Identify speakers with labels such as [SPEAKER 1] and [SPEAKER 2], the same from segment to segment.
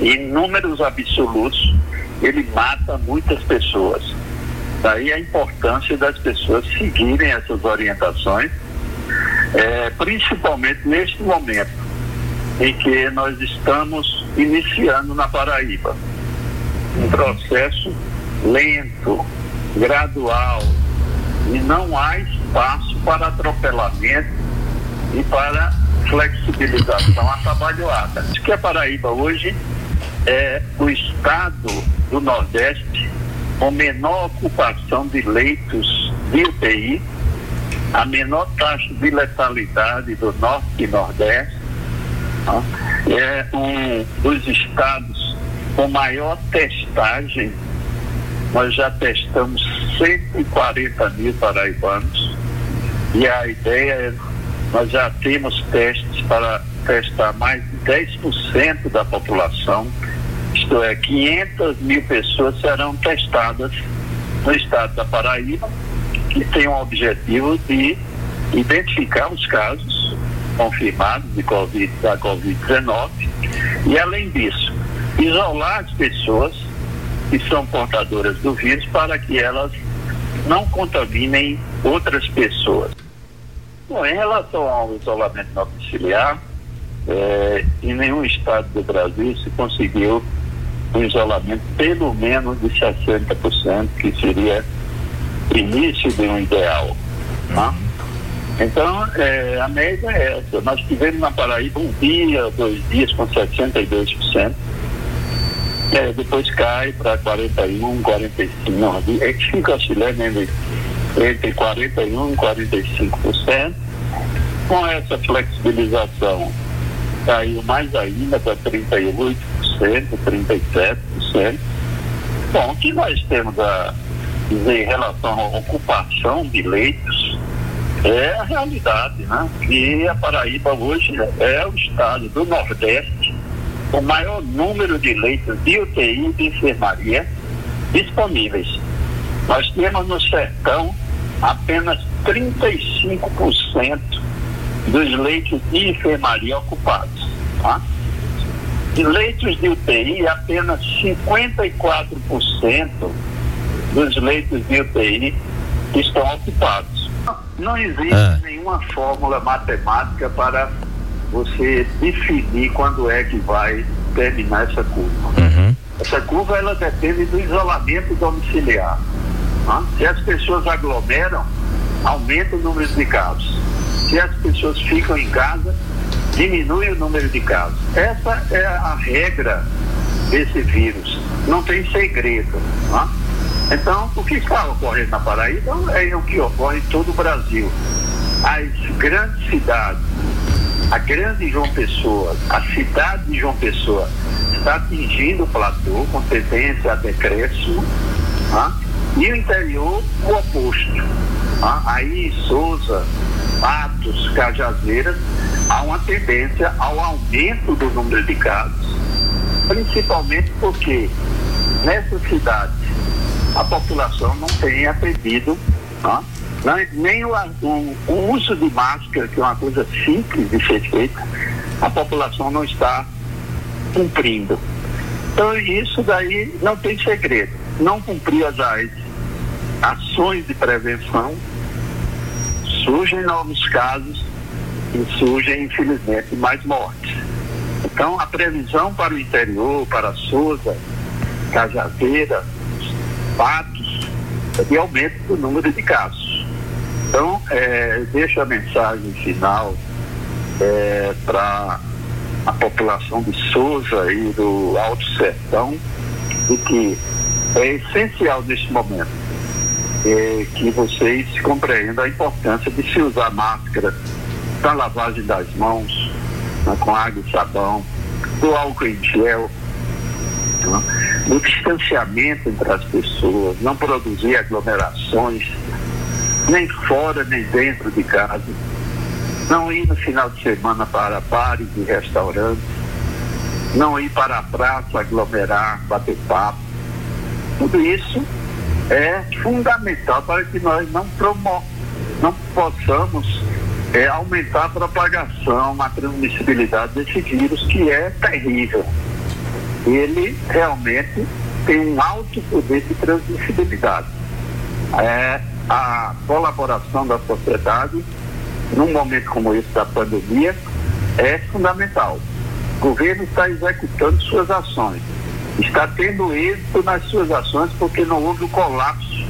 [SPEAKER 1] em números absolutos, ele mata muitas pessoas. Daí a importância das pessoas seguirem essas orientações, é, principalmente neste momento em que nós estamos iniciando na Paraíba. Um processo lento, gradual, e não há espaço para atropelamento e para flexibilização atabalhoada. Acho que a Paraíba hoje é o estado do Nordeste com menor ocupação de leitos de UTI, a menor taxa de letalidade do Norte e Nordeste, né? é um dos estados com maior testagem. Nós já testamos 140 mil paraibanos e a ideia é nós já temos testes para testar mais de 10% da população, isto é, 500 mil pessoas serão testadas no estado da Paraíba, que tem o objetivo de identificar os casos confirmados de COVID, da Covid-19 e, além disso, isolar as pessoas que são portadoras do vírus para que elas não contaminem outras pessoas. Bom, em relação ao isolamento domiciliar, é, em nenhum estado do Brasil se conseguiu um isolamento pelo menos de 60%, que seria início de um ideal. Tá? Então, é, a média é essa. Nós tivemos na Paraíba um dia, dois dias com 62%. É, depois cai para 41, 45, não, é que fica oscilando entre entre 41% e 45%. Com essa flexibilização, caiu mais ainda para 38%, 37%. Bom, o que nós temos a dizer em relação à ocupação de leitos é a realidade, né? Que a Paraíba hoje é o estado do Nordeste com maior número de leitos de UTI e de enfermaria disponíveis. Nós temos no sertão apenas 35% dos leitos de enfermaria ocupados. Tá? De leitos de UTI, apenas 54% dos leitos de UTI estão ocupados. Não existe ah. nenhuma fórmula matemática para você definir quando é que vai terminar essa curva. Uhum. Essa curva ela depende do isolamento domiciliar. Tá? Se as pessoas aglomeram, aumenta o número de casos. Se as pessoas ficam em casa, diminui o número de casos. Essa é a regra desse vírus. Não tem segredo. Tá? Então, o que está ocorrendo na Paraíba é o que ocorre em todo o Brasil. As grandes cidades, a grande João Pessoa, a cidade de João Pessoa, está atingindo o platô com tendência a decréscimo. Tá? E o interior, o oposto. Ah, aí, Souza, Patos, Cajazeiras, há uma tendência ao aumento do número de casos, principalmente porque nessas cidades a população não tem atendido, ah, nem o, o, o uso de máscara, que é uma coisa simples de ser feita, a população não está cumprindo. Então isso daí não tem segredo. Não cumprir as, ações de prevenção, surgem novos casos e surgem, infelizmente, mais mortes. Então, a previsão para o interior, para Souza, Cajazeira, Patos, é de aumento do número de casos. Então, é, deixo a mensagem final é, para a população de Souza e do Alto Sertão de que é essencial neste momento é, que vocês compreendam a importância de se usar máscara para lavagem das mãos, né, com água e sabão, do álcool em gel, né, do distanciamento entre as pessoas, não produzir aglomerações, nem fora nem dentro de casa, não ir no final de semana para bares e restaurantes, não ir para a praça aglomerar, bater papo. Tudo isso é fundamental para que nós não, promo não possamos é, aumentar a propagação, a transmissibilidade desse vírus que é terrível. ele realmente tem um alto poder de transmissibilidade. É, a colaboração da sociedade, num momento como esse da pandemia, é fundamental. O governo está executando suas ações, está tendo êxito nas suas ações porque não houve o colapso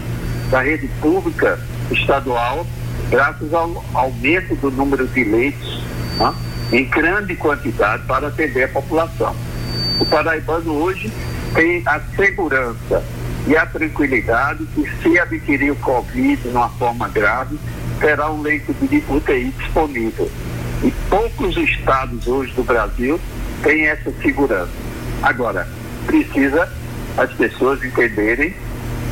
[SPEAKER 1] da rede pública estadual graças ao aumento do número de leitos né, em grande quantidade para atender a população. O paraibano hoje tem a segurança e a tranquilidade que se adquirir o Covid de uma forma grave, terá um leito de UTI disponível. E poucos estados hoje do Brasil têm essa segurança. Agora, precisa as pessoas entenderem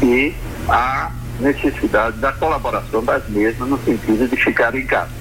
[SPEAKER 1] que há necessidade da colaboração das mesmas no sentido de ficar em casa.